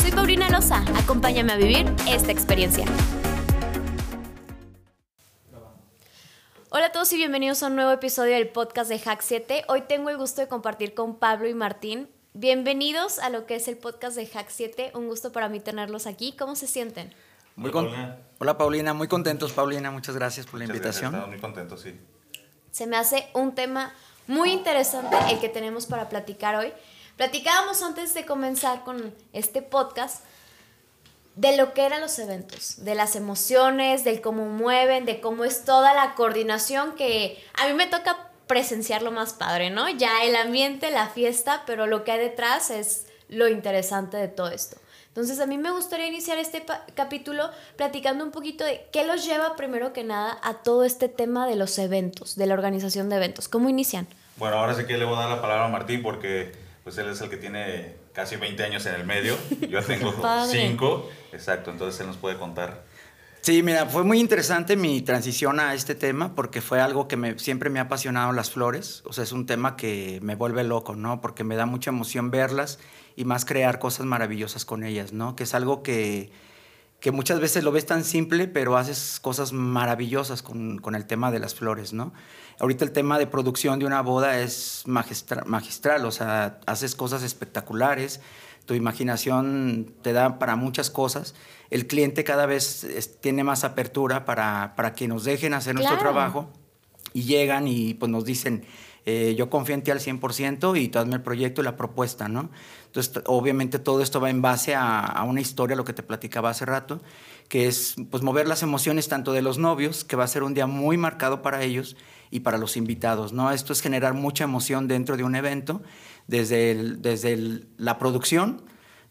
Soy Paulina Loza, acompáñame a vivir esta experiencia. Hola a todos y bienvenidos a un nuevo episodio del podcast de Hack 7. Hoy tengo el gusto de compartir con Pablo y Martín. Bienvenidos a lo que es el podcast de Hack 7. Un gusto para mí tenerlos aquí. ¿Cómo se sienten? Muy con... Hola Paulina, muy contentos Paulina, muchas gracias por la Muchas invitación. Gracias, muy contentos, sí. Se me hace un tema muy interesante el que tenemos para platicar hoy. Platicábamos antes de comenzar con este podcast de lo que eran los eventos, de las emociones, del cómo mueven, de cómo es toda la coordinación que a mí me toca presenciar lo más padre, ¿no? Ya el ambiente, la fiesta, pero lo que hay detrás es lo interesante de todo esto. Entonces a mí me gustaría iniciar este capítulo platicando un poquito de qué los lleva primero que nada a todo este tema de los eventos, de la organización de eventos. ¿Cómo inician? Bueno, ahora sí que le voy a dar la palabra a Martín porque pues él es el que tiene casi 20 años en el medio. Yo tengo Padre. 5. Exacto, entonces él nos puede contar. Sí, mira, fue muy interesante mi transición a este tema porque fue algo que me, siempre me ha apasionado las flores. O sea, es un tema que me vuelve loco, ¿no? Porque me da mucha emoción verlas y más crear cosas maravillosas con ellas, ¿no? Que es algo que, que muchas veces lo ves tan simple, pero haces cosas maravillosas con, con el tema de las flores, ¿no? Ahorita el tema de producción de una boda es magistra- magistral, o sea, haces cosas espectaculares, tu imaginación te da para muchas cosas. El cliente cada vez es- tiene más apertura para, para que nos dejen hacer nuestro trabajo y llegan y pues nos dicen, eh, yo confío en ti al 100% y tú hazme el proyecto y la propuesta, ¿no? Entonces, obviamente todo esto va en base a, a una historia, lo que te platicaba hace rato, que es pues mover las emociones tanto de los novios, que va a ser un día muy marcado para ellos, y para los invitados, ¿no? Esto es generar mucha emoción dentro de un evento, desde, el- desde el- la producción,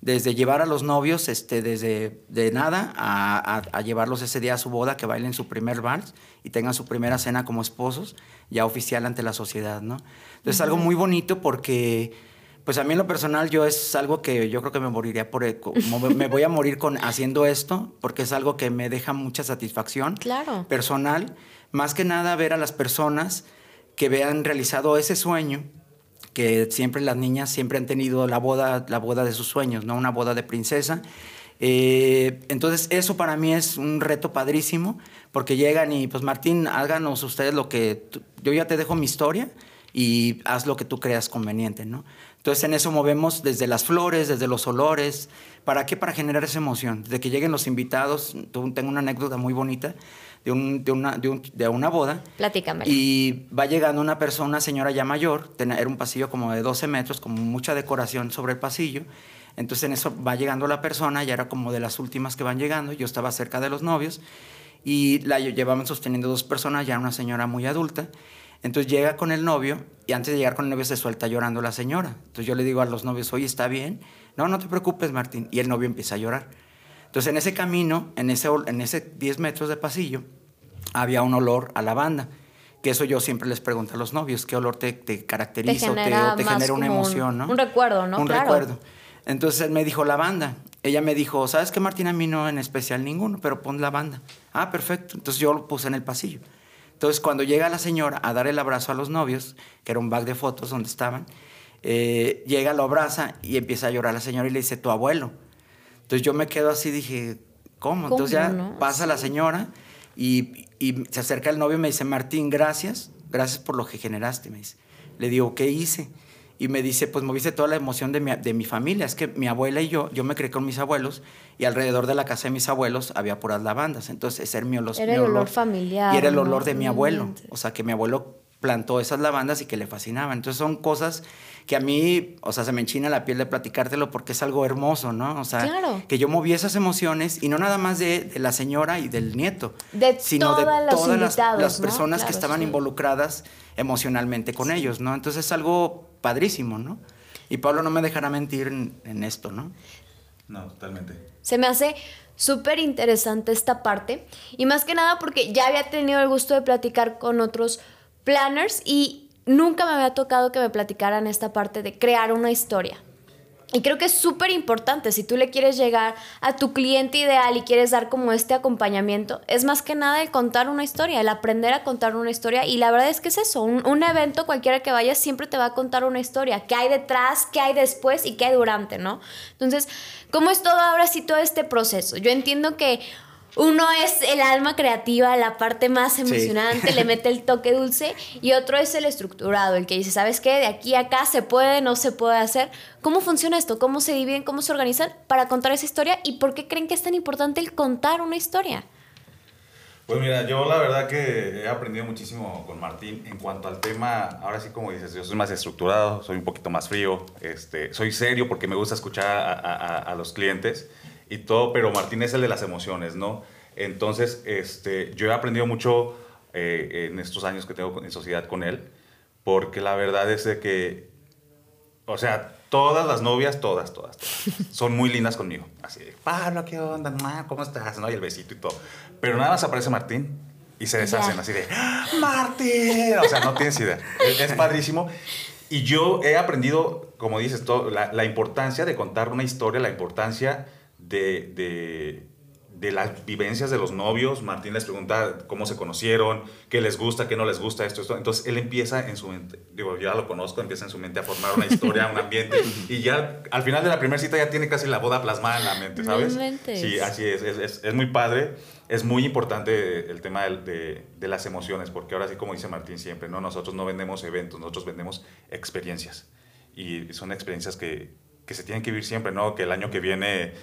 desde llevar a los novios este, desde de nada a, a- a llevarlos ese día a su boda, que bailen su primer vals y tengan su primera cena como esposos, ya oficial ante la sociedad, ¿no? Entonces es algo muy bonito porque, pues a mí en lo personal yo es algo que yo creo que me moriría por, e, como me voy a morir con haciendo esto, porque es algo que me deja mucha satisfacción Claro. personal, más que nada ver a las personas que vean realizado ese sueño que siempre las niñas siempre han tenido la boda, la boda de sus sueños, ¿no? Una boda de princesa. Eh, entonces eso para mí es un reto padrísimo porque llegan y pues Martín, háganos ustedes lo que yo ya te dejo mi historia y haz lo que tú creas conveniente, ¿no? Entonces en eso movemos desde las flores, desde los olores, ¿para qué? Para generar esa emoción. Desde que lleguen los invitados, tengo una anécdota muy bonita de, un- de una, de, un- de una boda Platícame. y va llegando una persona, una señora ya mayor, era un pasillo como de 12 metros, con mucha decoración sobre el pasillo. Entonces en eso va llegando la persona, ya era como de las últimas que van llegando, yo estaba cerca de los novios y la lle- llevaban sosteniendo dos personas, ya una señora muy adulta. Entonces llega con el novio y antes de llegar con el novio se suelta llorando la señora. Entonces yo le digo a los novios, oye, ¿está bien? No, no te preocupes, Martín. Y el novio empieza a llorar. Entonces en ese camino, en ese, en ese 10 metros de pasillo, había un olor a lavanda. Que eso yo siempre les pregunto a los novios, ¿qué olor te, te caracteriza o te, genera o te genera una como un- emoción? ¿no? un recuerdo, ¿no? Un Claro. recuerdo. Entonces él me dijo lavanda. Ella me dijo, ¿sabes qué, Martín? A mí no en especial ninguno, pero pon lavanda. Ah, perfecto. Entonces yo lo puse en el pasillo. Entonces cuando llega la señora a dar el abrazo a los novios, que era un bag de fotos donde estaban, eh, llega, lo abraza y empieza a llorar la señora y le dice, tu abuelo. Entonces yo me quedo así, dije, ¿cómo? ¿Cómo, Entonces ya no? pasa la señora y, y se acerca el novio y me dice, Martín, gracias, gracias por lo que generaste, me dice. Le digo, ¿qué hice? Y me dice, pues moviste toda la emoción de mi, de mi familia. Es que mi abuela y yo, yo me crié con mis abuelos y alrededor de la casa de mis abuelos había puras lavandas. Entonces ese era mi, olor, Era mi el olor familiar, Y era el olor de mi abuelo. O sea, que mi abuelo plantó esas lavandas y que le fascinaban. Entonces son cosas que a mí, o sea, se me enchina la piel de platicártelo porque es algo hermoso, ¿no? O sea, Claro. que yo moví esas emociones y no nada más de, de la señora y del nieto, De sino de todas las, personas que estaban sí. involucradas emocionalmente con ellos, ¿no? Entonces es algo padrísimo, ¿no? Y Pablo no me dejará mentir en, en esto, ¿no? No, totalmente. Se me hace súper interesante esta parte y más que nada porque ya había tenido el gusto de platicar con otros planners y nunca me había tocado que me platicaran esta parte de crear una historia. Y creo que es súper importante, si tú le quieres llegar a tu cliente ideal y quieres dar como este acompañamiento, es más que nada el contar una historia, el aprender a contar una historia. Y la verdad es que es eso, un, un evento cualquiera que vayas siempre te va a contar una historia, qué hay detrás, qué hay después y qué hay durante, ¿no? Entonces, ¿cómo es todo ahora sí todo este proceso? Yo entiendo que uno es el alma creativa, la parte más emocionante, le mete el toque dulce, y otro es el estructurado, el que dice, ¿sabes qué? De aquí a acá se puede, no se puede hacer. ¿Cómo funciona esto? ¿Cómo se dividen? ¿Cómo se organizan para contar esa historia? ¿Y por qué creen que es tan importante el contar una historia? Pues mira, yo la verdad que he aprendido muchísimo con Martín en cuanto al tema, ahora sí como dices, yo soy más estructurado, soy un poquito más frío, este, soy serio porque me gusta escuchar a, a, a los clientes y todo, pero Martín es el de las emociones, ¿no? Entonces, este, yo he aprendido mucho eh, en estos años que tengo en sociedad con él, porque la verdad es de que, o sea, todas las novias, todas, todas, son muy lindas conmigo. Así de, Pablo, ¿qué onda? ¿Cómo estás? ¿No? Y el besito y todo. Pero nada más aparece Martín y se deshacen así de, ¡Ah, Martín. O sea, no tienes idea. Es, es padrísimo. Y yo he aprendido, como dices, todo, la, la importancia de contar una historia, la importancia de, de, de, las vivencias de los novios. Martín les pregunta cómo se conocieron, qué les gusta, qué no les gusta, esto, esto. Entonces él empieza en su mente, digo, ya lo conozco, empieza en su mente a formar una historia, un ambiente. Y ya al final de la primera cita ya tiene casi la boda plasmada en la mente, ¿sabes? Sí, así es, es, es, es muy padre. Es muy importante el tema de, de, de, las emociones, porque ahora sí, como dice Martín siempre, ¿no? nosotros no vendemos eventos, nosotros vendemos experiencias. Y son experiencias que, que se tienen que vivir siempre, ¿no? Que el año que viene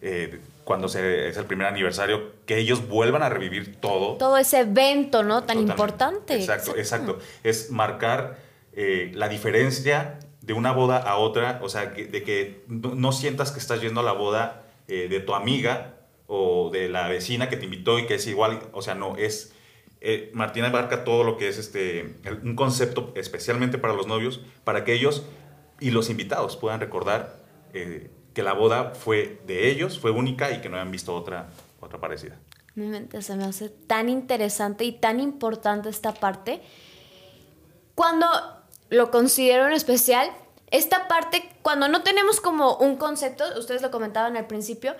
eh, cuando se, es el primer aniversario, que ellos vuelvan a revivir todo. Todo ese evento, ¿no? Tan Totalmente. importante. Exacto, exacto. Es marcar eh, la diferencia de una boda a otra, o sea, que, de que no, no, sientas que estás yendo a la boda eh, de tu amiga o de la vecina que te invitó y que es igual, o sea, no, es... Eh, Martina abarca todo lo que es este, un concepto especialmente para los novios, para que ellos y los invitados puedan recordar eh, que la boda fue de ellos, fue única y que no habían visto otra, otra parecida. Mi mente se me hace tan interesante y tan importante esta parte. Cuando lo considero en especial, esta parte, cuando no tenemos como un concepto, ustedes lo comentaban al principio,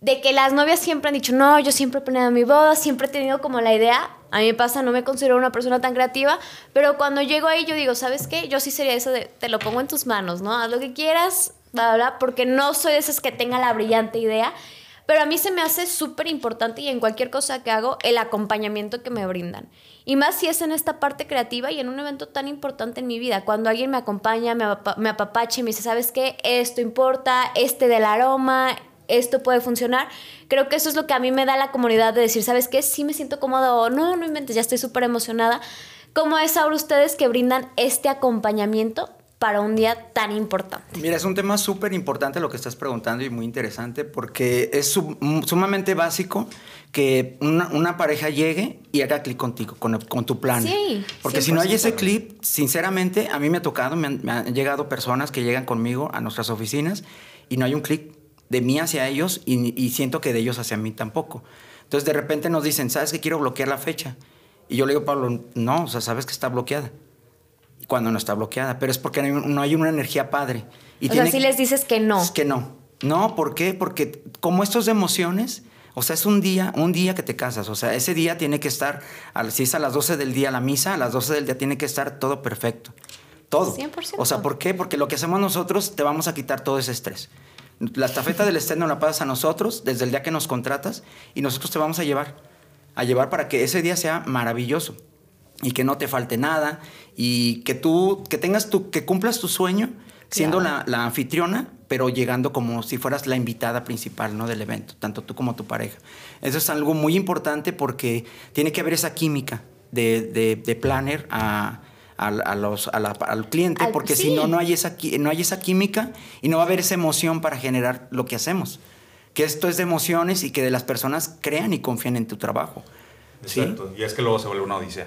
de que las novias siempre han dicho, no, yo siempre he planeado mi boda, siempre he tenido como la idea, a mí me pasa, no me considero una persona tan creativa, pero cuando llego ahí yo digo, ¿sabes qué? Yo sí sería eso de, te lo pongo en tus manos, ¿no? Haz lo que quieras, bla, bla, porque no soy de esas que tenga la brillante idea, pero a mí se me hace súper importante y en cualquier cosa que hago, el acompañamiento que me brindan. Y más si es en esta parte creativa y en un evento tan importante en mi vida, cuando alguien me acompaña, me, me apapache me dice, ¿sabes qué? Esto importa, este del aroma, esto puede funcionar. Creo que eso es lo que a mí me da la comunidad de decir, ¿sabes qué? Sí me siento cómodo o no, no inventes, ya estoy súper emocionada. ¿Cómo es ahora ustedes que brindan este acompañamiento para un día tan importante? Mira, es un tema súper importante lo que estás preguntando y muy interesante porque es sumamente básico que una, una pareja llegue y haga clic contigo, con, con, tu plan. Sí, porque si no hay ese clip, sinceramente, a mí me ha tocado, me han, me han llegado personas que llegan conmigo a nuestras oficinas y no hay un clic de mí hacia ellos y, y, siento que de ellos hacia mí tampoco. Entonces de repente nos dicen, ¿sabes que quiero bloquear la fecha? Y yo le digo, Pablo, no, o sea, sabes que está bloqueada. Cuando no está bloqueada, pero es porque no hay una energía padre. Y o sea, si les dices que no. Es que no. No, ¿por qué? Porque como estos de emociones, o sea, es un día, un día que te casas. O sea, ese día tiene que estar, si es a las 12 del día la misa, a las 12 del día tiene que estar todo perfecto. Todo. 100%. O sea, ¿por qué? Porque lo que hacemos nosotros te vamos a quitar todo ese estrés. La estafeta del estreno la pasas a nosotros desde el día que nos contratas y nosotros te vamos a llevar. A llevar para que ese día sea maravilloso y que no te falte nada y que tú, que tengas tu, que cumplas tu sueño siendo claro. la, la, anfitriona, pero llegando como si fueras la invitada principal ¿no? del evento, tanto tú como tu pareja. Eso es algo muy importante porque tiene que haber esa química de, de, de planner a, a, a los, a la, al cliente, al, porque sí. si no, no hay, esa, no hay esa química y no va a haber esa emoción para generar lo que hacemos. Que esto es de emociones y que de las personas crean y confíen en tu trabajo. Exacto, ¿sí? y es que luego se vuelve una odisea.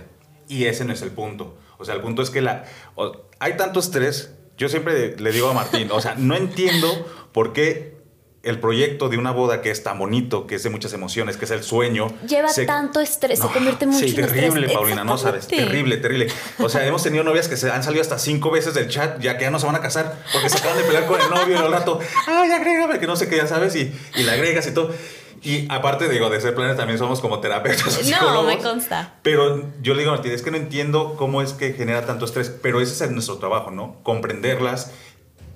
Y ese no es el punto. O sea, el punto es que la, o, hay tanto estrés. Yo siempre le digo a Martín, o sea, no entiendo por qué el proyecto de una boda que es tan bonito, que es de muchas emociones, que es el sueño. Lleva tanto estrés, se convierte mucho sí, en terrible, Paulina, no sabes, terrible, terrible. O sea, hemos tenido novias que se han salido hasta cinco veces del chat, ya que ya no se van a casar, porque se acaban de pelear con el novio y al rato, ay, agrégame, que no sé qué, ya sabes, y, y la agregas y todo. Y aparte, digo, de ser planes también somos como terapeutas. No, me consta. Pero yo le digo a Martín, es que no entiendo cómo es que genera tanto estrés, pero ese es nuestro trabajo, ¿no? Comprenderlas,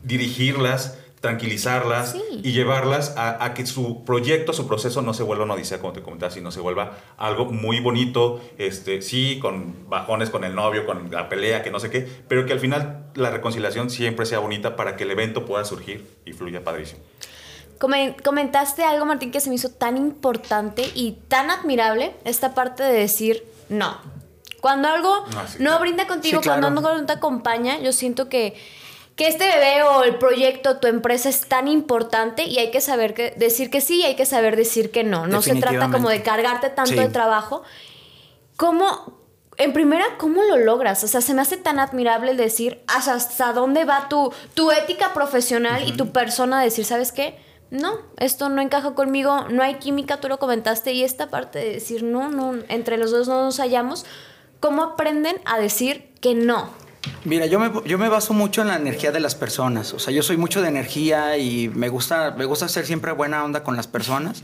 dirigirlas, tranquilizarlas y llevarlas a, que su proyecto, su proceso no se vuelva una odisea, como te comentaba, sino se vuelva algo muy bonito, este, sí, con bajones con el novio, con la pelea, que no sé qué, pero que al final la reconciliación siempre sea bonita para que el evento pueda surgir y fluya padrísimo. Comentaste algo, Martín, que se me hizo tan importante y tan admirable, esta parte de decir no. Cuando algo ah, no brinda contigo, cuando algo no te acompaña, yo siento que que este bebé o el proyecto, tu empresa es tan importante y hay que saber que, decir que sí y hay que saber decir que no. No se trata como de cargarte tanto de trabajo. ¿Cómo, en primera, cómo lo logras? O sea, se me hace tan admirable el decir hasta dónde va tu, tu ética profesional y tu persona decir, ¿sabes qué? No, esto no encaja conmigo, no hay química, tú lo comentaste, y esta parte de decir no, no, entre los dos no nos hallamos, ¿cómo aprenden a decir que no? Mira, yo me, yo me baso mucho en la energía de las personas. O sea, yo soy mucho de energía y me gusta, me gusta ser siempre buena onda con las personas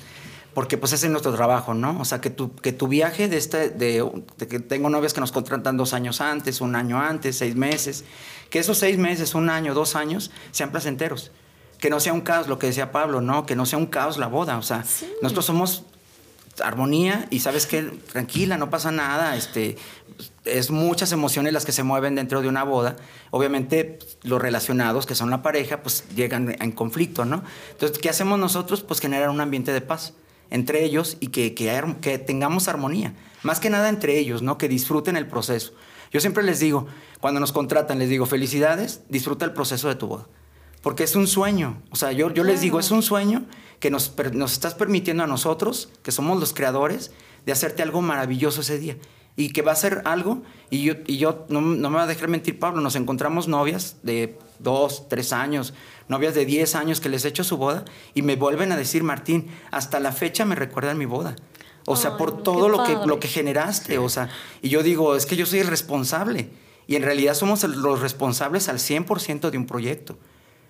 porque pues ese es nuestro trabajo, ¿no? O sea, que tu, que tu viaje de este, de, que tengo novias que nos contratan dos años antes, un año antes, seis meses, que esos seis meses, un año, dos años, sean placenteros. Que no sea un caos, lo que decía Pablo, ¿no? Que no sea un caos la boda. O sea, nosotros somos armonía y sabes que tranquila, no pasa nada, este, es muchas emociones las que se mueven dentro de una boda. Obviamente los relacionados, que son la pareja, pues llegan en conflicto, ¿no? Entonces, ¿qué hacemos nosotros? Pues generar un ambiente de paz entre ellos y que, que, que tengamos armonía. Más que nada entre ellos, ¿no? Que disfruten el proceso. Yo siempre les digo, cuando nos contratan, les digo, felicidades, disfruta el proceso de tu boda. Porque es un sueño. O sea, yo, yo les digo, es un sueño que nos, nos estás permitiendo a nosotros, que somos los creadores, de hacerte algo maravilloso ese día. Y que va a ser algo, y yo, y yo no, no me va a dejar mentir Pablo, nos encontramos novias de dos, tres años, novias de diez años que les he hecho su boda y me vuelven a decir, Martín, hasta la fecha me recuerdan mi boda. O sea, por todo lo que, lo que generaste. O sea, y yo digo, es que yo soy el responsable. Y en realidad somos los responsables al 100% de un proyecto.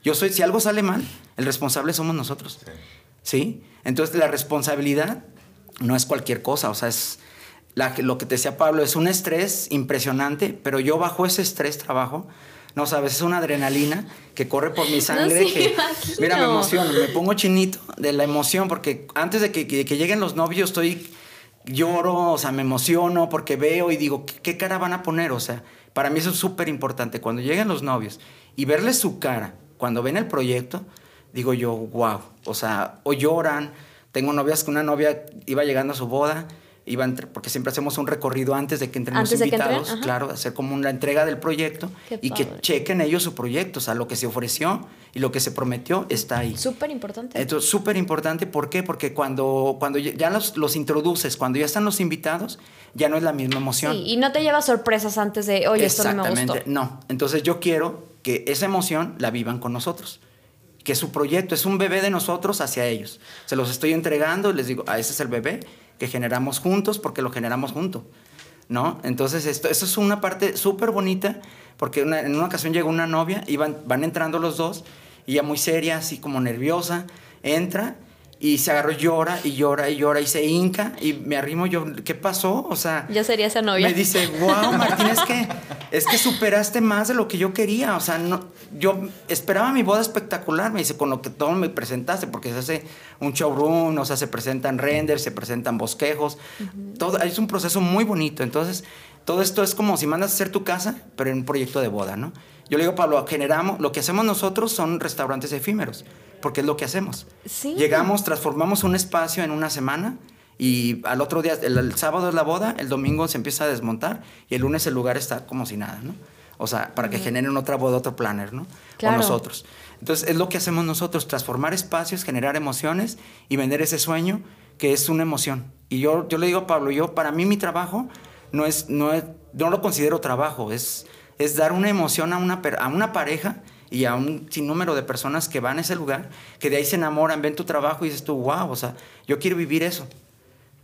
Yo soy, si algo sale mal, el responsable somos nosotros. ¿sí? Entonces la responsabilidad no es cualquier cosa, o sea, es lo que te decía Pablo, es un estrés impresionante, pero yo bajo ese estrés trabajo. No sabes, es una adrenalina que corre por mi sangre. que, mira, me emociono, me pongo chinito de la emoción, porque antes de que, lleguen los novios estoy, lloro, o sea, me emociono porque veo y digo, ¿qué, qué cara van a poner? O sea, para mí eso es súper importante. Cuando lleguen los novios y verles su cara, cuando ven el proyecto, digo yo, wow, o sea, o lloran. Tengo novias que una novia iba llegando a su boda, iba porque siempre hacemos un recorrido antes de que entren los invitados, claro, hacer como una entrega del proyecto y que chequen ellos su proyecto, o sea, lo que se ofreció y lo que se prometió está ahí. Súper importante. Entonces, súper importante, ¿por qué? Porque cuando, cuando ya los, los, introduces, cuando ya están los invitados, ya no es la misma emoción. Sí, y no te llevas sorpresas antes de, oye, esto no me gustó. Exactamente, no. Entonces yo quiero que esa emoción la vivan con nosotros que su proyecto es un bebé de nosotros hacia ellos. Se los estoy entregando y les digo, ah, ese es el bebé que generamos juntos porque lo generamos juntos. ¿No? Entonces, esto, eso es una parte súper bonita, porque en una ocasión llegó una novia, y van, entrando los dos, y ella muy seria, así como nerviosa, entra y se agarró, llora y llora y llora y se hinca y me arrimo yo, ¿qué pasó? O sea... Ya sería esa novia. Me dice, wow, Martín, es que, es que superaste más de lo que yo quería. O sea, no, yo esperaba mi boda espectacular, me dice, con lo que todo me presentaste, porque se hace un showroom, o sea, se presentan renders, se presentan bosquejos. todo, es un proceso muy bonito. Entonces, todo esto es como si mandas a hacer tu casa, pero en un proyecto de boda, ¿no? Yo le digo, Pablo, generamos, lo que hacemos nosotros son restaurantes efímeros porque es lo que hacemos. Llegamos, transformamos un espacio en una semana y al otro día, el, sábado es la boda, el domingo se empieza a desmontar y el lunes el lugar está como si nada, ¿no? O sea, para que generen otra boda, otro planner, ¿no? Claro. O nosotros. Entonces, es lo que hacemos nosotros, transformar espacios, generar emociones y vender ese sueño que es una emoción. Y yo, yo le digo a Pablo, yo, para mí mi trabajo no es, no es, no lo considero trabajo, es, es dar una emoción a una, a una pareja y a un sinnúmero de personas que van a ese lugar, que de ahí se enamoran, ven tu trabajo y dices tú, wow, o sea, yo quiero vivir eso.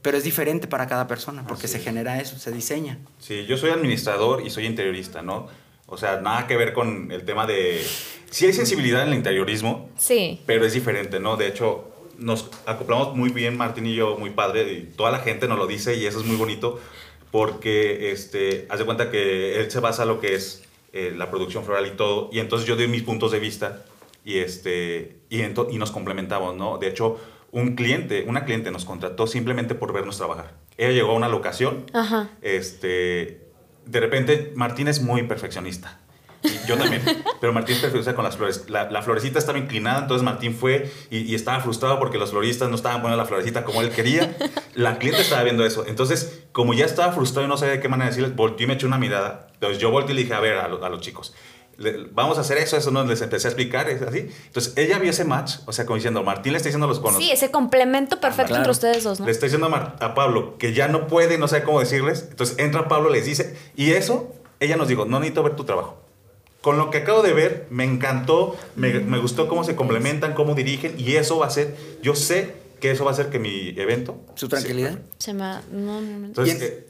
Pero es diferente para cada persona, porque se genera eso, se diseña. Sí, yo soy administrador y soy interiorista, ¿no? O sea, nada que ver con el tema de... Sí hay sensibilidad en el interiorismo, sí. pero es diferente, ¿no? De hecho, nos acoplamos muy bien, Martín y yo, muy padre, y toda la gente nos lo dice y eso es muy bonito, porque, este, haz de cuenta que él se basa en lo que es eh, la producción floral y todo, y entonces yo doy mis puntos de vista y, este, y, y nos complementamos, ¿no? De hecho, un cliente, una cliente nos contrató simplemente por vernos trabajar. Ella llegó a una locación, Ajá. este, de repente Martín es muy perfeccionista. Y yo también. Pero Martín es perfeccionista con las flores. La, la florecita estaba inclinada, entonces Martín fue y, y, estaba frustrado porque los floristas no estaban poniendo la florecita como él quería. La cliente estaba viendo eso. Entonces, como ya estaba frustrado y no sabía de qué manera decirles, volteó y me echó una mirada. Entonces yo volteé y le dije, a ver, a, lo, a los chicos, vamos a hacer eso, eso no les empecé a explicar, es así. Entonces ella vio ese match, o sea, como diciendo, Martín le está diciendo a los conos. Sí, ese complemento perfecto claro. entre ustedes dos, ¿no? Le está diciendo a, a, Pablo que ya no puede, no sabe cómo decirles. Entonces entra Pablo, les dice, y eso, ella nos dijo, no necesito ver tu trabajo. Con lo que acabo de ver, me encantó, me, me gustó cómo se complementan, cómo dirigen, y eso va a ser, yo sé que eso va a hacer que mi evento... Su tranquilidad. Se me... No, no, Entonces, eh,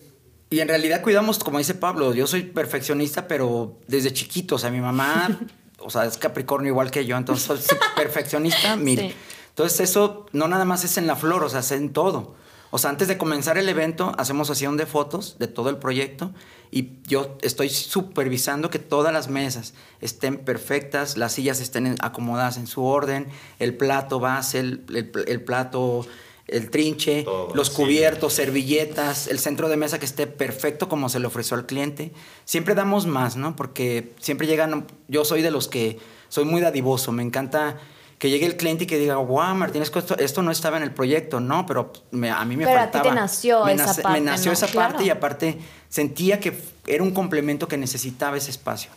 y en realidad cuidamos, como dice Pablo, yo soy perfeccionista, pero desde chiquito, o sea, mi mamá, o sea, es Capricornio igual que yo, entonces soy perfeccionista. Sí. Entonces eso no nada más es en la flor, o sea, es en todo. O sea, antes de comenzar el evento, hacemos sesión de fotos de todo el proyecto y yo estoy supervisando que todas las mesas estén perfectas, las sillas estén acomodadas en su orden, el plato base, el, el, el plato el trinche, Todo, los cubiertos, sí. servilletas, el centro de mesa que esté perfecto como se le ofreció al cliente. Siempre damos más, ¿no? Porque siempre llegan, yo soy de los que soy muy dadivoso, me encanta que llegue el cliente y que diga, wow, Martín, esto, esto no estaba en el proyecto, no, pero me, a mí me pero faltaba. A ti te nació me esa nace, parte. Me nació ¿no? esa claro. parte y aparte sentía que era un complemento que necesitaba ese espacio.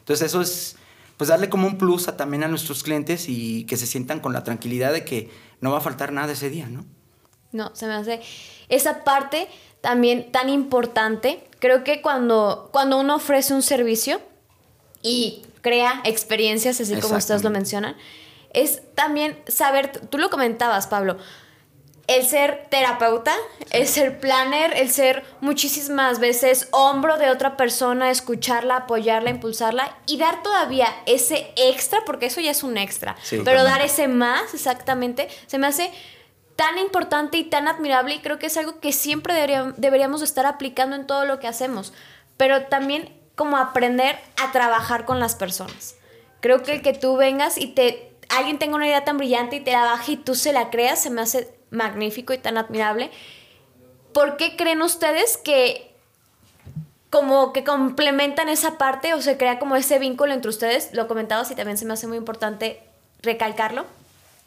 Entonces eso es, pues darle como un plus a, también a nuestros clientes y que se sientan con la tranquilidad de que no va a faltar nada ese día, ¿no? No, se me hace esa parte también tan importante. Creo que cuando, cuando uno ofrece un servicio y crea experiencias, así como ustedes lo mencionan, es también saber, tú lo comentabas, Pablo, el ser terapeuta, el ser planner, el ser muchísimas veces hombro de otra persona, escucharla, apoyarla, impulsarla y dar todavía ese extra, porque eso ya es un extra, Sí, pero también. dar ese más, exactamente, se me hace tan importante y tan admirable y creo que es algo que siempre debería- deberíamos estar aplicando en todo lo que hacemos, pero también como aprender a trabajar con las personas. Creo que el que tú vengas y te alguien tenga una idea tan brillante y te la baje y tú se la creas, se me hace magnífico y tan admirable. ¿Por qué creen ustedes que como que complementan esa parte o se crea como ese vínculo entre ustedes? Lo comentabas y también se me hace muy importante recalcarlo.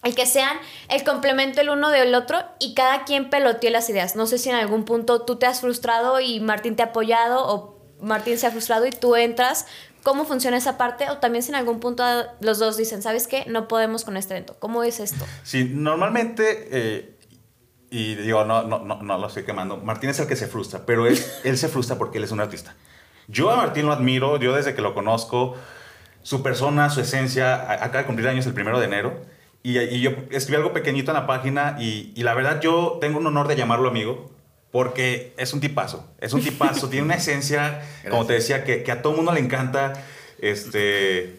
El que sean el complemento el uno del otro y cada quien peloteó las ideas. No sé si en algún punto tú te has frustrado y Martín te ha apoyado o Martín se ha frustrado y tú entras. ¿Cómo funciona esa parte? O también si en algún punto los dos dicen, ¿sabes qué? No podemos con este evento. ¿Cómo es esto? Sí, normalmente, eh, y digo, no, no, no, no lo estoy quemando, Martín es el que se frustra, pero él, él se frustra porque él es un artista. Yo a Martín lo admiro, yo desde que lo conozco, su persona, su esencia, acaba de cumplir años el primero de enero, y, y yo escribí algo pequeñito en la página, y, y la verdad yo tengo un honor de llamarlo amigo, porque es un tipazo, es un tipazo, tiene una esencia, como te decía, que, que a todo mundo le encanta, este...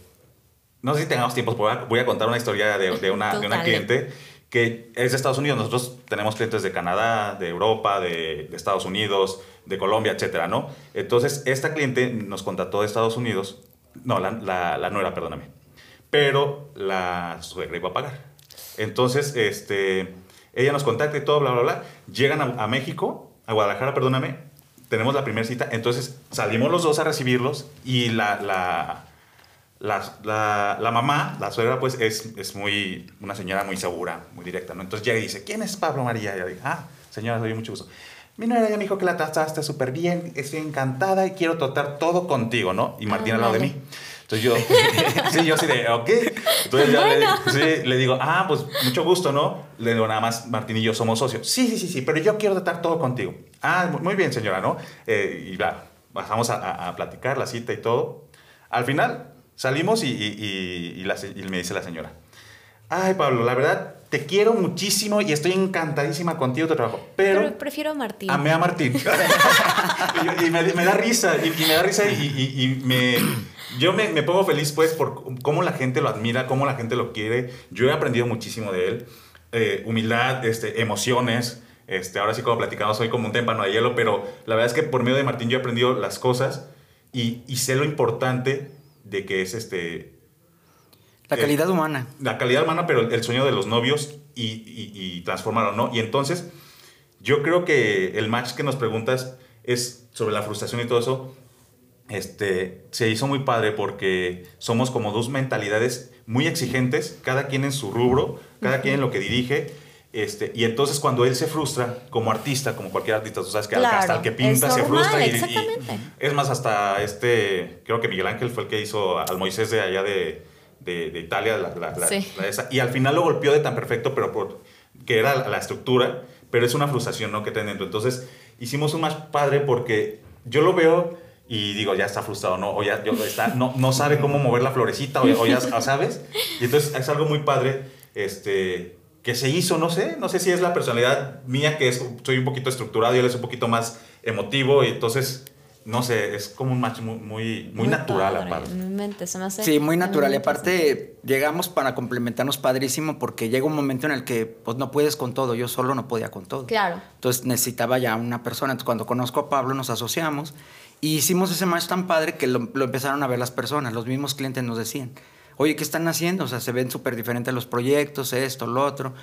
No sé si tengamos tiempo, voy a, voy a contar una historia de, de una, de una cliente que es de Estados Unidos. Nosotros tenemos clientes de Canadá, de Europa, de, de Estados Unidos, de Colombia, etcétera, ¿no? Entonces, esta cliente nos contrató de Estados Unidos, no, la, la, la nuera, perdóname, pero la suegra iba a pagar. Entonces, este, ella nos contacta y todo, bla, bla, bla. Llegan a, a México, a Guadalajara, perdóname, tenemos la primera cita, entonces salimos los dos a recibirlos y la, la, la, la, la mamá, la suegra, pues es, es muy, una señora muy segura, muy directa, ¿no? Entonces llega y dice, ¿quién es Pablo María? Y yo digo, ah, señora, soy mucho gusto. Mi nuera ya me dijo que la trataste súper bien, estoy encantada y quiero tratar todo contigo, ¿no? Y Martín al lado de mí. Entonces yo, sí, yo así de, ok. Entonces ya Bueno. le, sí, le digo, ah, pues mucho gusto, ¿no? Le digo, nada más, Martín y yo somos socios. Sí, sí, sí, sí, pero yo quiero tratar todo contigo. Ah, muy bien, señora, ¿no? Eh, y va, pasamos a, a- a platicar la cita y todo. Al final, Salimos y, y- y- la y me dice la señora, ay Pablo, la verdad, te quiero muchísimo y estoy encantadísima contigo, tu trabajo, pero... Pero prefiero a Martín. Amé a Martín. y y me, me da risa, y, y me da risa, y- y me, yo me, me pongo feliz, pues, por cómo la gente lo admira, cómo la gente lo quiere. Yo he aprendido muchísimo de él. Eh, humildad, este, emociones. Este, ahora sí, como platicamos, soy como un témpano de hielo, pero la verdad es que por medio de Martín yo he aprendido las cosas y, y sé lo importante de que es este, La Eh, calidad humana. la calidad humana, pero el sueño de los novios y, y, y transformarlo, ¿no? Y entonces, yo creo que el match que nos preguntas es sobre la frustración y todo eso. Este, se hizo muy padre porque somos como dos mentalidades muy exigentes, cada quien en su rubro, cada quien en lo que dirige. Este, y entonces cuando él se frustra como artista, como cualquier artista, tú sabes que Claro, hasta el que pinta es se normal, frustra. y- y- exactamente. es más, hasta este, creo que Miguel Ángel fue el que hizo al Moisés de allá de, de- de Italia, la, la- Sí. la esa, y al final lo golpeó de tan perfecto, pero por, que era la, la estructura, pero es una frustración ¿no? que tiene dentro. Entonces, hicimos un más padre porque yo lo veo y digo, ya está frustrado, ¿no? O ya yo- está, no, no sabe cómo mover la florecita, o, o ya, ¿sabes? Y entonces es algo muy padre, este que se hizo, no sé, no sé si es la personalidad mía que es, soy un poquito estructurado y él es un poquito más emotivo y entonces, no sé, es como un match muy, muy, muy natural padre, aparte. No inventes, se me hace- Sí, muy natural. Y aparte, llegamos para complementarnos padrísimo porque llega un momento en el que pues no puedes con todo. Yo solo no podía con todo. Claro. Entonces necesitaba ya una persona. Entonces cuando conozco a Pablo nos asociamos y hicimos ese match tan padre que lo, lo empezaron a ver las personas. Los mismos clientes nos decían, oye, ¿qué están haciendo? O sea, se ven súper diferentes los proyectos, esto, lo otro.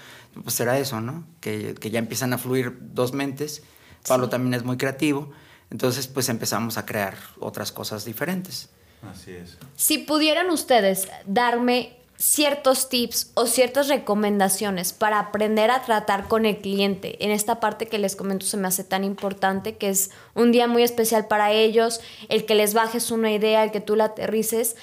Pues será eso, ¿no? Que, que ya empiezan a fluir dos mentes. Pablo Sí. también es muy creativo. Entonces pues empezamos a crear otras cosas diferentes. Así es. Si pudieran ustedes darme ciertos tips o ciertas recomendaciones para aprender a tratar con el cliente en esta parte que les comento se me hace tan importante que es un día muy especial para ellos, el que les bajes una idea, el que tú la aterrices,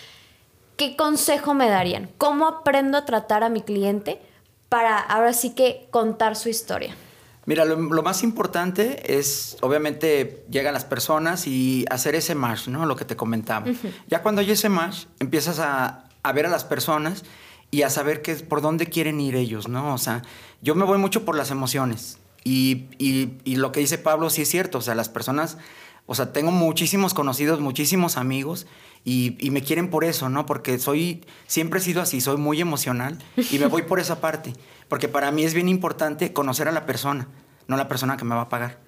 ¿qué consejo me darían? ¿Cómo aprendo a tratar a mi cliente para ahora sí que contar su historia? Mira, lo, lo más importante es, obviamente, llegan las personas y hacer ese match, ¿no? Lo que te comentaba. Ya cuando hay ese match, empiezas a, a ver a las personas y a saber qué, por dónde quieren ir ellos, ¿no? O sea, yo me voy mucho por las emociones. Y, y- y lo que dice Pablo sí es cierto. O sea, las personas, o sea, tengo muchísimos conocidos, muchísimos amigos y, y me quieren por eso, ¿no? Porque soy, siempre he sido así, soy muy emocional y me voy por esa parte. Porque para mí es bien importante conocer a la persona, no la persona que me va a pagar,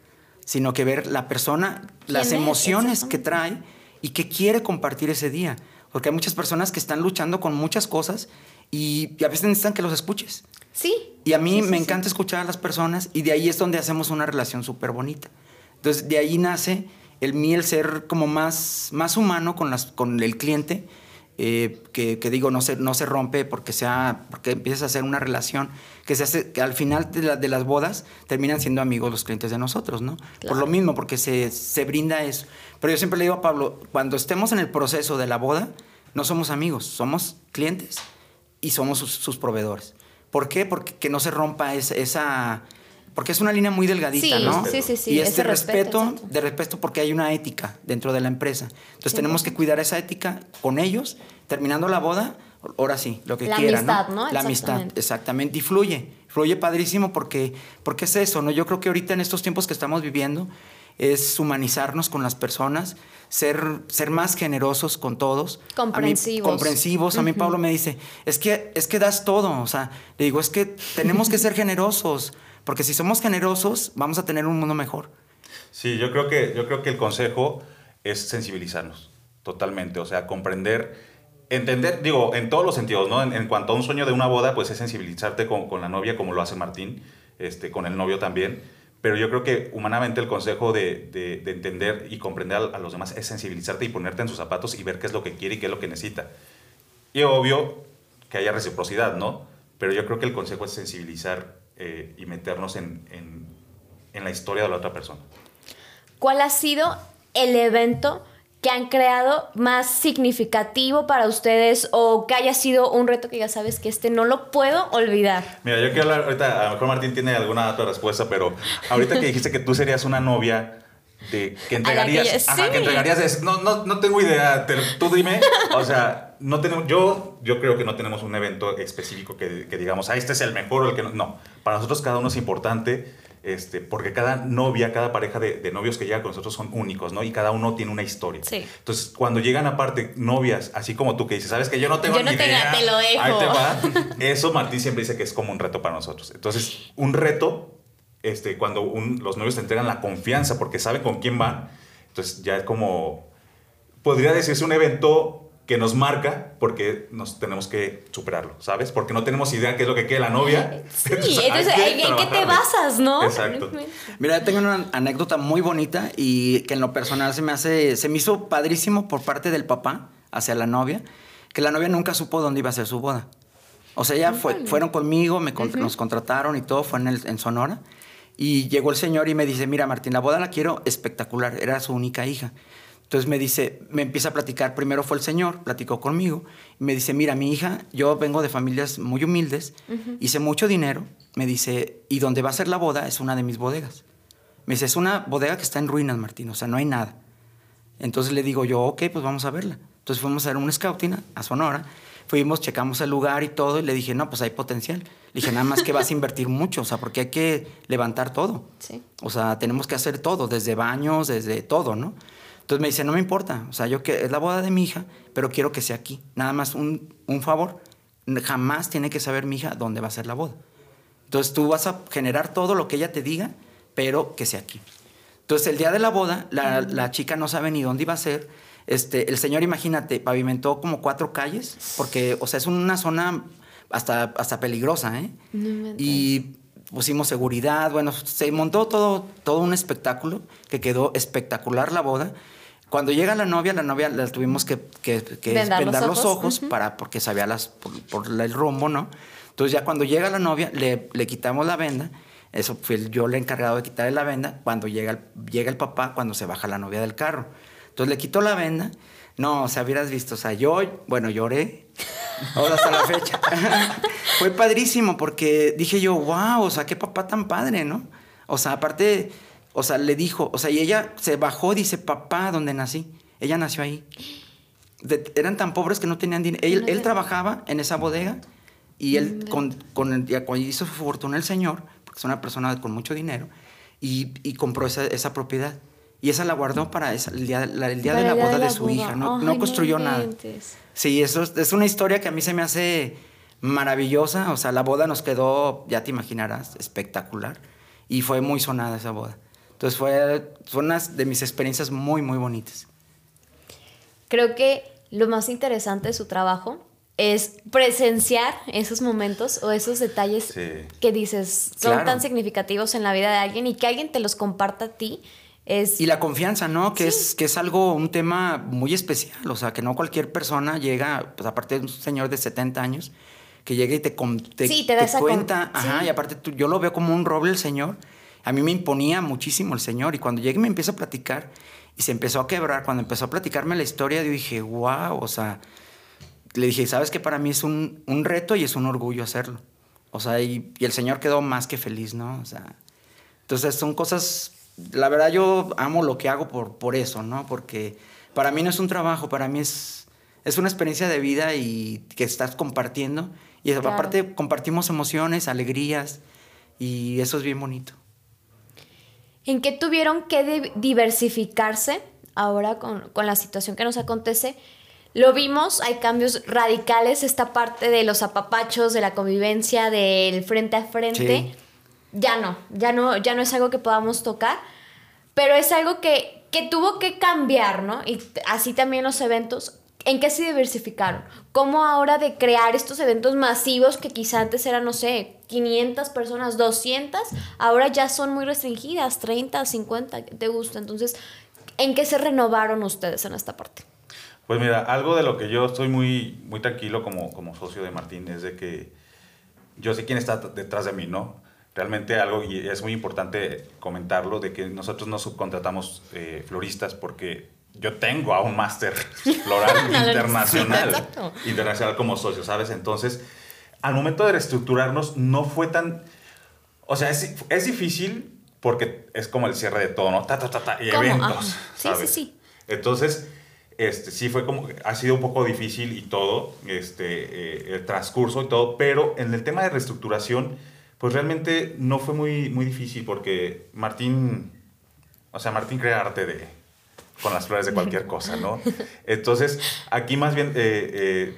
sino que ver la persona, las es? emociones que trae y que quiere compartir ese día. Porque hay muchas personas que están luchando con muchas cosas y, y a veces necesitan que los escuches. Sí. Y a mí Sí, sí, me sí. encanta escuchar a las personas y de ahí es donde hacemos una relación súper bonita. Entonces, de ahí nace el mí, el ser como más, más humano con, las, con el cliente, eh, que, que digo, no se, no se rompe porque, sea, porque empiezas a hacer una relación que se hace, que al final de, la- de las bodas terminan siendo amigos los clientes de nosotros, ¿no? Por Claro. lo mismo, porque se, se brinda eso. Pero yo siempre le digo a Pablo, cuando estemos en el proceso de la boda, no somos amigos, somos clientes y somos sus, sus proveedores. ¿Por qué? Porque que no se rompa esa, esa- porque es una línea muy delgadita, Sí, ¿no? sí, sí, sí, Y es ese de respeto, respeto, de respeto porque hay una ética dentro de la empresa. Entonces tenemos que cuidar esa ética con ellos, terminando la boda, ahora sí, lo que La quieran, amistad, ¿no? La amistad, Exactamente. y fluye, fluye padrísimo porque, porque es eso, ¿no? Yo creo que ahorita en estos tiempos que estamos viviendo es humanizarnos con las personas, ser, ser más generosos con todos. A mí- Comprensivos. comprensivos. A mí Pablo me dice, es que, es que das todo. O sea, le digo, es que tenemos que ser generosos, porque si somos generosos vamos a tener un mundo mejor. Sí, yo creo que, yo creo que el consejo es sensibilizarnos totalmente, o sea, comprender, entender, digo, en todos los sentidos, ¿no? En, cuanto a un sueño de una boda, pues es sensibilizarte con, la novia, como lo hace Martín, este, con el novio también. Pero yo creo que humanamente el consejo de entender y comprender a, a los demás es sensibilizarte y ponerte en sus zapatos y ver qué es lo que quiere y qué es lo que necesita. Y obvio que haya reciprocidad, ¿no? Pero yo creo que el consejo es sensibilizar eh, y meternos en, en- en la historia de la otra persona. ¿Cuál ha sido el evento que han creado más significativo para ustedes o que haya sido un reto que ya sabes que este no lo puedo olvidar? Mira, yo quiero hablar ahorita, a lo mejor Martín tiene alguna otra respuesta, pero ahorita que dijiste que tú serías una novia de que entregarías. que ajá, sí. que entregarías. es- no, no, no tengo idea. te- tú dime. O sea, no tenemos, yo, yo creo que no tenemos un evento específico que, que digamos, ah, este es el mejor o el que no. No. Para nosotros cada uno es importante. Este, porque cada novia, cada pareja de, de novios que llega con nosotros son únicos, ¿no? Y cada uno tiene una historia. Sí. Entonces, cuando llegan aparte novias, así como tú que dices, sabes que yo no tengo Yo no ni tengo, idea, te lo dejo. ahí te va. Eso Martín siempre dice que es como un reto para nosotros. Entonces, un reto, este, cuando un- los novios te entregan la confianza porque saben con quién van, entonces ya es como, podría decirse un evento que nos marca porque nos tenemos que superarlo, ¿sabes? Porque no tenemos idea qué es lo que quiere la novia. Sí, entonces, que ¿en, en qué te basas, no? Exacto. Mira, tengo una anécdota muy bonita y que en lo personal se me hace, se me hizo padrísimo por parte del papá hacia la novia, que la novia nunca supo dónde iba a ser su boda. O sea, ya fue, fueron conmigo, me con- nos contrataron y todo, fue en, el- en Sonora. Y llegó el señor y me dice, mira Martín, la boda la quiero espectacular, era su única hija. Entonces me dice, me empieza a platicar, primero fue el señor, platicó conmigo, y me dice, mira, mi hija, yo vengo de familias muy humildes, hice mucho dinero, me dice, y donde va a ser la boda es una de mis bodegas. Me dice, es una bodega que está en ruinas, Martín, o sea, no hay nada. Entonces le digo yo, ok, pues vamos a verla. Entonces fuimos a hacer un scouting a Sonora, fuimos, checamos el lugar y todo, y le dije, no, pues hay potencial. Dije, nada más que vas a invertir mucho, o sea, porque hay que levantar todo. Sí. O sea, tenemos que hacer todo, desde baños, desde todo, ¿no? Entonces me dice, no me importa, o sea, yo que es la boda de mi hija, pero quiero que sea aquí. Nada más un, un favor, jamás tiene que saber mi hija dónde va a ser la boda. Entonces tú vas a generar todo lo que ella te diga, pero que sea aquí. Entonces el día de la boda, la, la chica no sabe ni dónde iba a ser. Este, el señor, imagínate, pavimentó como cuatro calles, porque, o sea, es una zona hasta, hasta peligrosa, ¿eh? No y pusimos seguridad, bueno, se montó todo, todo un espectáculo que quedó espectacular la boda. Cuando llega la novia, la novia la tuvimos que, que, que Vendar los los ojos, para, porque sabía las, por, por el rumbo, ¿no? Entonces ya cuando llega la novia, le, le quitamos la venda. Eso fue yo el encargado de quitarle la venda. Cuando llega el, llega el papá, cuando se baja la novia del carro. Entonces le quitó la venda. No, o sea, hubieras visto, o sea, yo, bueno, lloré. Ahora hasta la fecha. Fue padrísimo porque dije yo, wow, o sea, qué papá tan padre, ¿no? O sea, aparte, o sea, le dijo, o sea, y ella se bajó, dice, papá, ¿dónde nací? Ella nació ahí. De- eran tan pobres que no tenían dinero. Él, él trabajaba en esa bodega y él, con, con el, cuando hizo su fortuna el señor, porque es una persona con mucho dinero, y, y compró esa, esa propiedad. Y esa la guardó para esa- el día, la- el día de Para la el boda de su boda. hija. No, Ay, no construyó nada. Sí, eso es, es una historia que a mí se me hace maravillosa. O sea, la boda nos quedó, ya te imaginarás, espectacular. Y fue muy sonada esa boda. Entonces fue, fue una de mis experiencias muy, muy bonitas. Creo que lo más interesante de su trabajo es presenciar esos momentos o esos detalles Sí. que dices son Claro. tan significativos en la vida de alguien y que alguien te los comparta a ti es Y la confianza, ¿no? Que, es, que es algo, un tema muy especial. O sea, que no cualquier persona llega, pues aparte de un señor de 70 años, que llegue y te, te, Sí, te da esa con- cuenta. Ajá, sí. y aparte tú- yo lo veo como un roble el señor. A mí me imponía muchísimo el señor. Y cuando llegué y me empieza a platicar y se empezó a quebrar, cuando empezó a platicarme la historia, yo dije, wow, o sea, le dije, sabes que para mí es un, un reto y es un orgullo hacerlo. O sea, y, y el señor quedó más que feliz, ¿no? O sea, entonces son cosas, la verdad yo amo lo que hago por, por eso, ¿no? Porque para mí no es un trabajo, para mí es, es una experiencia de vida y que estás compartiendo. Y Claro. aparte compartimos emociones, alegrías y eso es bien bonito. en que tuvieron que di- diversificarse ahora con, con la situación que nos acontece. Lo vimos, hay cambios radicales, esta parte de los apapachos, de la convivencia, del frente a frente. Sí. Ya no, ya no, ya no es algo que podamos tocar, pero es algo que, que tuvo que cambiar, ¿no? Y así también los eventos. ¿En qué se diversificaron? ¿Cómo ahora de crear estos eventos masivos que quizá antes eran, no sé, 500 personas, 200, ahora ya son muy restringidas, 30, 50, ¿qué te gusta? Entonces, ¿en qué se renovaron ustedes en esta parte? Pues mira, algo de lo que yo estoy muy, muy tranquilo como, como socio de Martín es de que yo sé quién está detrás de mí, ¿no? Realmente algo, y es muy importante comentarlo, de que nosotros no subcontratamos eh, floristas porque yo tengo a un máster floral internacional, Exacto. internacional como socio, ¿sabes? Entonces, al momento de reestructurarnos no fue tan... O sea, es, es difícil porque es como el cierre de todo, ¿no? Ta, ta, ta, ta, y ¿Cómo? eventos, Ajá. Sí, ¿sabes? sí, sí. Entonces, este, sí fue como, ha sido un poco difícil y todo, este, eh, el transcurso y todo, pero en el tema de reestructuración, pues realmente no fue muy, muy difícil porque Martín, o sea, Martín crea arte de, con las flores de cualquier cosa, ¿no? Entonces, aquí más bien eh, eh,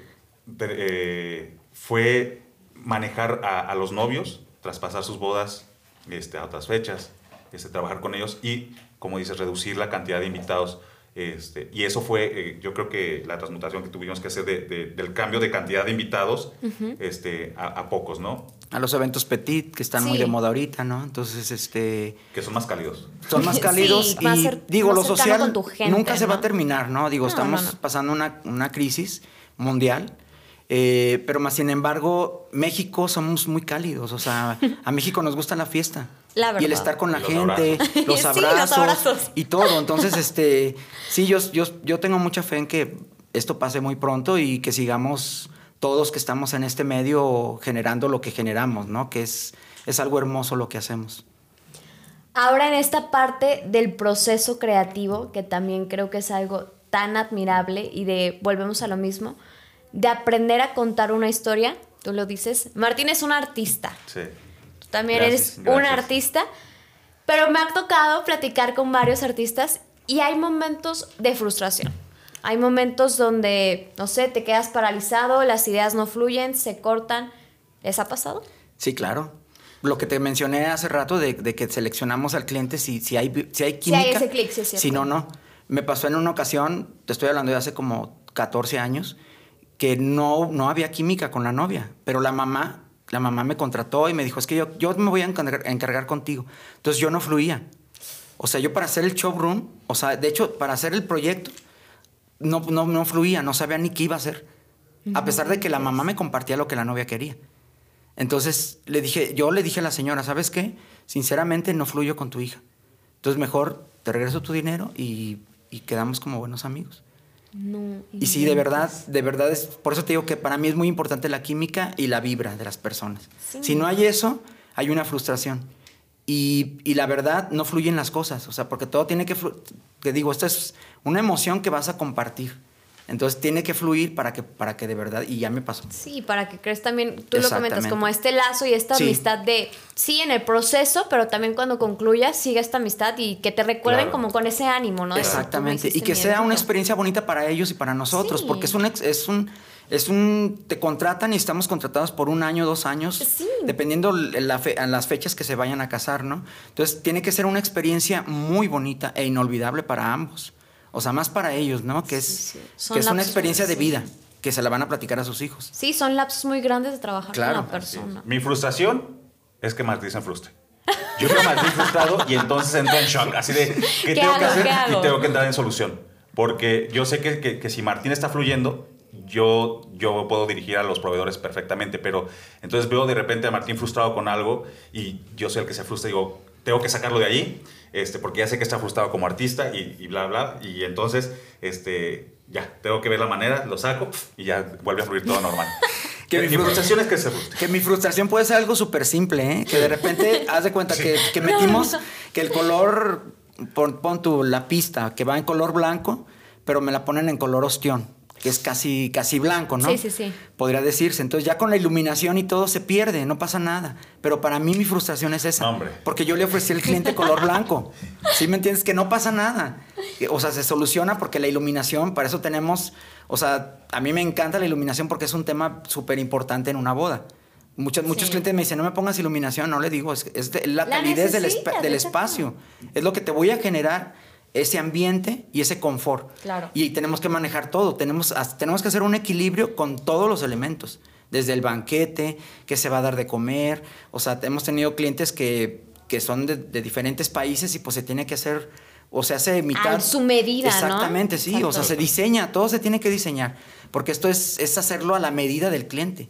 eh, fue manejar a, a los novios, traspasar sus bodas este, a otras fechas, este, trabajar con ellos y, como dices, reducir la cantidad de invitados. Este, y eso fue, eh, yo creo que la transmutación que tuvimos que hacer de- de- del cambio de cantidad de invitados este, a, a pocos, ¿no? A los eventos petit, que están muy Sí. de moda ahorita, ¿no? Entonces, este... Que son más cálidos. son más Sí, cálidos más y cer- digo, lo social con tu gente, nunca se va a terminar, ¿no? Digo, No, estamos no, no. pasando una, una crisis mundial, eh, pero más sin embargo, México somos muy cálidos, o sea, a México nos gusta la fiesta. La Y el verdad. estar con la Y los gente, abrazos. los Sí, los abrazos, abrazos. y todo. Entonces, este, sí, yo, yo, yo tengo mucha fe en que esto pase muy pronto y que sigamos todos que estamos en este medio generando lo que generamos, ¿no? Que es, es algo hermoso lo que hacemos. Ahora en esta parte del proceso creativo, que también creo que es algo tan admirable y de, volvemos a lo mismo, de aprender a contar una historia, tú lo dices, Martín es un artista, Sí. tú también Gracias, eres un artista, pero me ha tocado platicar con varios artistas y hay momentos de frustración. Hay momentos donde, no sé, te quedas paralizado, las ideas no fluyen, se cortan. ¿Les ha pasado? Sí, claro. Lo que te mencioné hace rato de, de que seleccionamos al cliente si, si, hay, si hay Si hay química. ese clic, sí es. Si no, no. Me pasó en una ocasión, te estoy hablando de hace como 14 años, que no, no había química con la novia, pero la mamá, la mamá me contrató y me dijo, es que yo, yo me voy a encargar, a encargar contigo. Entonces yo no fluía. O sea, yo para hacer el showroom, o sea, de hecho, para hacer el proyecto, no, no, no fluía, no sabía ni qué iba a hacer. A pesar de que la mamá me compartía lo que la novia quería. Entonces le dije, yo le dije a la señora, ¿sabes qué? Sinceramente no fluyo con tu hija. Entonces mejor te regreso tu dinero y, y quedamos como buenos amigos. No. Y sí, de verdad, de verdad es, por eso te digo que para mí es muy importante la química y la vibra de las personas. Sí. Si no hay eso, hay una frustración. Y, y la verdad, no fluyen las cosas, o sea, porque todo tiene que, te digo, esto es una emoción que vas a compartir. Entonces tiene que fluir para que, para que de verdad, y ya me pasó. Sí, para que crees también, tú lo comentas, como este lazo y esta Sí. amistad de, sí, en el proceso, pero también cuando concluya, siga esta amistad y que te recuerden Claro. como con ese ánimo, ¿no? Exactamente. Y que sea una experiencia bonita para ellos y para nosotros, Sí. porque es un, es un, es un, te contratan y estamos contratados por un año, dos años, Sí. dependiendo la fe- las fechas que se vayan a casar, ¿no? Entonces tiene que ser una experiencia muy bonita e inolvidable para ambos. O sea, más para ellos, ¿no? Que es, Sí, sí. Que es una experiencia de vida, que se la van a platicar a sus hijos. Sí, son lapsos muy grandes de trabajar Claro. con la persona. Mi frustración es que Martín se frustre. Yo a Martín frustrado y entonces entro en shock, así de ¿Qué ¿qué, tengo que hago? hacer? ¿Qué hago? Y tengo que entrar en solución. Porque yo sé que, que- que si Martín está fluyendo, yo, yo puedo dirigir a los proveedores perfectamente, pero entonces veo de repente a Martín frustrado con algo y yo soy el que se frustra y digo, tengo que sacarlo de allí, este, porque ya sé que está frustrado como artista y, y bla, bla, y entonces, este, ya, tengo que ver la manera, lo saco y ya vuelve a fluir todo normal. Que mi mi frus- frustración es que se frustre. Que mi frustración puede ser algo súper simple, ¿eh? Que de repente, haz de cuenta que, que metimos que el color, pon, pon tu, la pista, que va en color blanco, pero me la ponen en color ostión, que es casi, casi blanco, ¿no? Sí, sí, sí. Podría decirse. Entonces ya con la iluminación y todo se pierde, no pasa nada. Pero para mí mi frustración es esa. Hombre. Porque yo le ofrecí al cliente color blanco. ¿Sí me entiendes? Que no pasa nada. O sea, se soluciona porque la iluminación, para eso tenemos, o sea, a mí me encanta la iluminación porque es un tema súper importante en una boda. Muchos, muchos Sí. clientes me dicen, no me pongas iluminación, no le digo, es, es de- la, La calidez del, espacio. Es lo que te voy a generar ese ambiente y ese confort. Claro. Y tenemos que manejar todo, tenemos, tenemos que hacer un equilibrio con todos los elementos, desde el banquete, que se va a dar de comer, o sea, hemos tenido clientes que, que son de, de diferentes países y pues se tiene que hacer, o se hace mitad. A su medida, ¿no? Exactamente, sí, o sea, Exacto. se diseña, todo se tiene que diseñar, porque esto es, es hacerlo a la medida del cliente.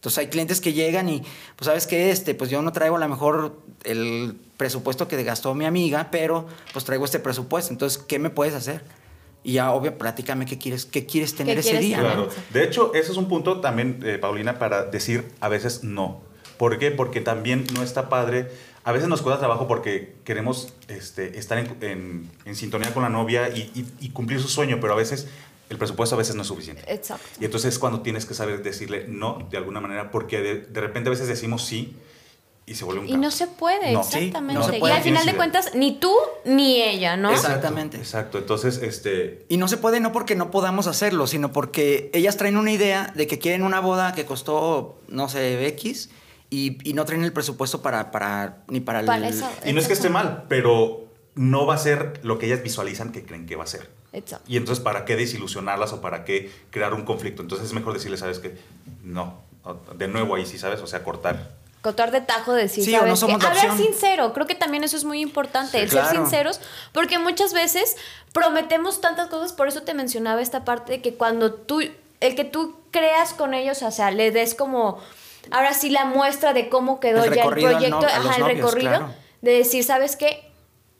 Entonces hay clientes que llegan y, pues sabes qué, este, pues yo no traigo a lo mejor el presupuesto que gastó mi amiga, pero pues traigo este presupuesto. Entonces, ¿qué me puedes hacer? Y ya, obvio, platícame qué quieres, qué quieres tener ese quieres día. tener? ¿no? Claro. De hecho, eso es un punto también, eh, Paulina, para decir a veces no. ¿Por qué? Porque también no está padre a veces nos cuesta trabajo porque queremos este, estar en, en, sintonía con la novia y, y, cumplir su sueño, pero a veces el presupuesto a veces no es suficiente. Exacto. Y entonces es cuando tienes que saber decirle no de alguna manera, porque de, de repente a veces decimos sí y se vuelve un Y no se puede, exactamente. y al final de cuentas, ni tú ni ella, ¿no? Exactamente. Exacto. Entonces, este. Y no se puede no porque no podamos hacerlo, sino porque ellas traen una idea de que quieren una boda que costó, no sé, X, y, no traen el presupuesto para, para ni para, el. y no es que esté mal, pero no va a ser lo que ellas visualizan que creen que va a ser. Exacto. Y entonces, ¿para qué desilusionarlas o para qué crear un conflicto? Entonces es mejor decirles, ¿sabes qué? No. De nuevo ahí sí, ¿sabes? O sea, cortar Cotar de tajo, decir, sí, ¿sabes? No Hablar sincero, creo que también eso es muy importante, el ser sinceros, porque muchas veces prometemos tantas cosas, por eso te mencionaba esta parte de que cuando tú, el que tú creas con ellos, o sea, le des como, ahora sí la muestra de cómo quedó ya el proyecto, ajá, el recorrido, de decir, ¿sabes qué?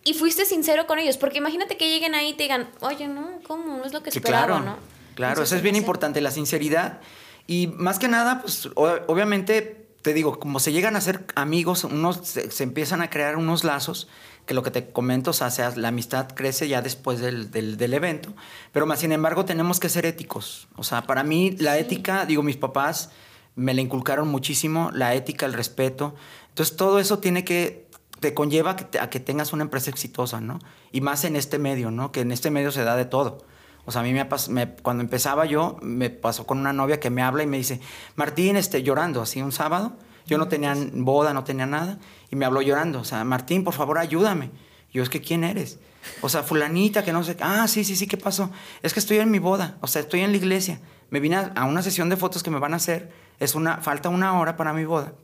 Y fuiste sincero con ellos, porque imagínate que lleguen ahí y te digan, oye, no, ¿cómo? No es lo que esperaba, claro, ¿no? Claro, eso es bien importante, la sinceridad. Y más que nada, pues obviamente te digo, como se llegan a ser amigos, unos se, empiezan a crear unos lazos, que lo que te comento, o sea, la amistad crece ya después del, del, evento, pero más sin embargo tenemos que ser éticos. O sea, para mí la ética, digo, mis papás me la inculcaron muchísimo, la ética, el respeto. Entonces todo eso tiene que, te conlleva a que tengas una empresa exitosa, ¿no? Y más en este medio, ¿no? Que en este medio se da de todo. O sea, a mí me, me, cuando empezaba yo, me pasó con una novia que me habla y me dice, Martín, este, llorando, así un sábado, yo no tenía boda, no tenía nada, y me habló llorando, o sea, Martín, por favor, ayúdame. yo, es que, ¿quién eres? O sea, fulanita, que no sé, ah, sí, sí, sí, ¿qué pasó? Es que estoy en mi boda, o sea, estoy en la iglesia. Me vine a, una sesión de fotos que me van a hacer, es una, falta una hora para mi boda,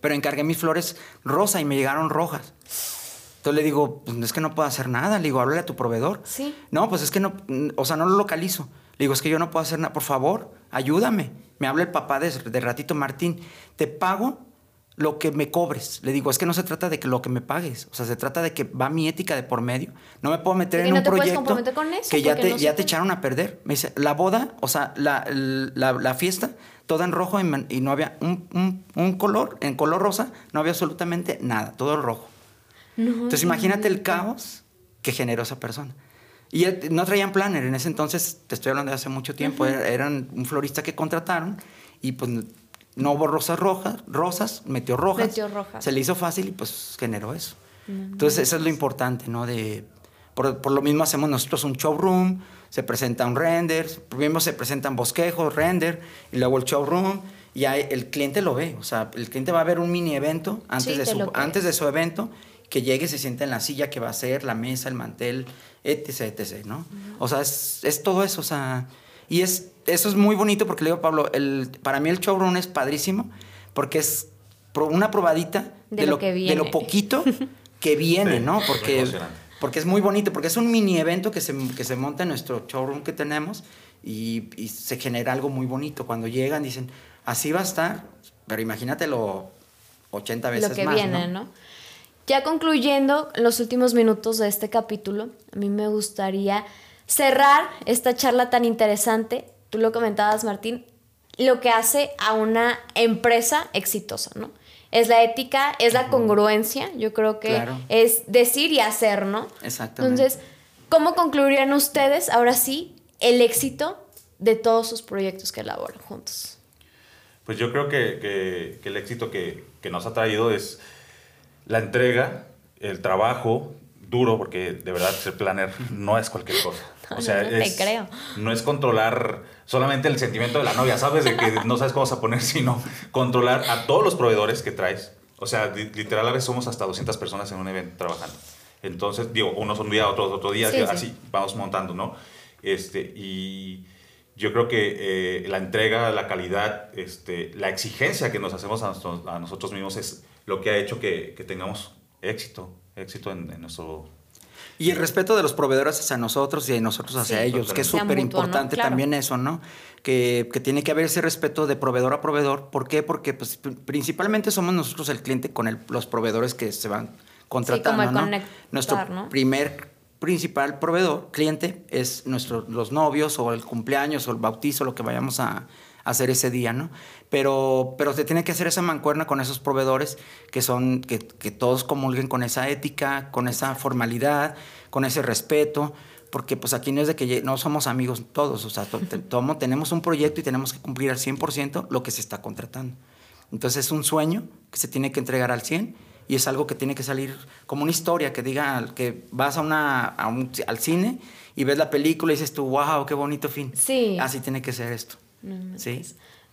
pero encargué mis flores rosa y me llegaron rojas. Entonces le digo, pues es que no puedo hacer nada. Le digo, háblale a tu proveedor. Sí. No, pues es que no, o sea, no lo localizo. Le digo, es que yo no puedo hacer nada. Por favor, ayúdame. Me habla el papá de, de ratito, Martín. Te pago lo que me cobres. Le digo, es que no se trata de que lo que me pagues. O sea, se trata de que va mi ética de por medio. No me puedo meter en un proyecto con eso, que ya te, ya te echaron a perder. Me dice, la boda, o sea, la, la, la fiesta, toda en rojo y, no había un, un, un color, en color rosa, no había absolutamente nada, todo rojo. Entonces imagínate el caos que generó esa persona. Y no traían planner, en ese entonces, te estoy hablando de hace mucho tiempo, eran un florista que contrataron y pues no hubo rosas rojas, rosas, metió rojas. Metió rojas. Se le hizo fácil y pues generó eso. Entonces eso es lo importante, ¿no? De, por, lo mismo hacemos nosotros un showroom, se presenta un render, primero se presentan bosquejos, render, y luego el showroom, y ahí el cliente lo ve, o sea, el cliente va a ver un mini evento antes, de, su, antes de su evento que llegue, se sienta en la silla que va a ser, la mesa, el mantel, etc, etc, ¿no? O sea, es, es, todo eso, o sea, y es, eso es muy bonito porque le digo, Pablo, el, para mí el showroom es padrísimo porque es una probadita de, lo, que viene. de lo poquito que viene, ¿no? Porque, porque es muy bonito, porque es un mini evento que se, que se monta en nuestro showroom que tenemos y, y se genera algo muy bonito. Cuando llegan dicen, así va a estar, pero imagínatelo 80 veces más. Lo que viene, ¿no? Ya concluyendo los últimos minutos de este capítulo, a mí me gustaría cerrar esta charla tan interesante. Tú lo comentabas, Martín, lo que hace a una empresa exitosa, ¿no? Es la ética, es la congruencia, yo creo que es decir y hacer, ¿no? Exactamente. Entonces, ¿cómo concluirían ustedes ahora sí el éxito de todos sus proyectos que elaboran juntos? Pues yo creo que, el éxito que, que, nos ha traído es la entrega, el trabajo duro, porque de verdad ser planner no es cualquier cosa. o sea, no, es, creo. no es controlar solamente el sentimiento de la novia, ¿sabes? De que no sabes cómo vas a poner, sino controlar a todos los proveedores que traes. O sea, literal a veces somos hasta 200 personas en un evento trabajando. Entonces, digo, unos un día, otros otro día, así vamos montando, ¿no? Este, y yo creo que eh, la entrega, la calidad, este, la exigencia que nos hacemos a, nosotros mismos es lo que ha hecho que, tengamos éxito, éxito en, nuestro... Y el respeto de los proveedores hacia nosotros y de nosotros hacia ellos, que es súper importante también eso, ¿no? Que, que, tiene que haber ese respeto de proveedor a proveedor. ¿Por qué? Porque pues, principalmente somos nosotros el cliente con el, los proveedores que se van contratando, sí, como ¿no? Nuestro primer principal proveedor, cliente, es nuestro, los novios o el cumpleaños o el bautizo, lo que vayamos a, hacer ese día, ¿no? Pero, pero se tiene que hacer esa mancuerna con esos proveedores que son, que, que todos comulguen con esa ética, con esa formalidad, con ese respeto, porque pues aquí no es de que no somos amigos todos, o sea, tomo, tenemos un proyecto y tenemos que cumplir al 100% lo que se está contratando. Entonces es un sueño que se tiene que entregar al 100 y es algo que tiene que salir como una historia que diga que vas a una, al cine y ves la película y dices tú, wow, qué bonito fin. Sí. Así tiene que ser esto. Sí.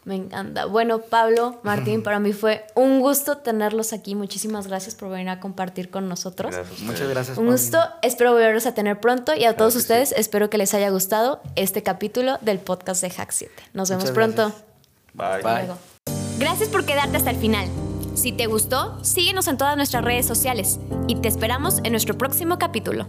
Me encanta. Bueno, Pablo, Martín, para mí fue un gusto tenerlos aquí. Muchísimas gracias por venir a compartir con nosotros. Muchas gracias. Un gusto. Espero volverlos a tener pronto y a todos ustedes espero que les haya gustado este capítulo del podcast de Hack 7. Nos vemos pronto. Bye. Bye. Gracias por quedarte hasta el final. Si te gustó, síguenos en todas nuestras redes sociales y te esperamos en nuestro próximo capítulo.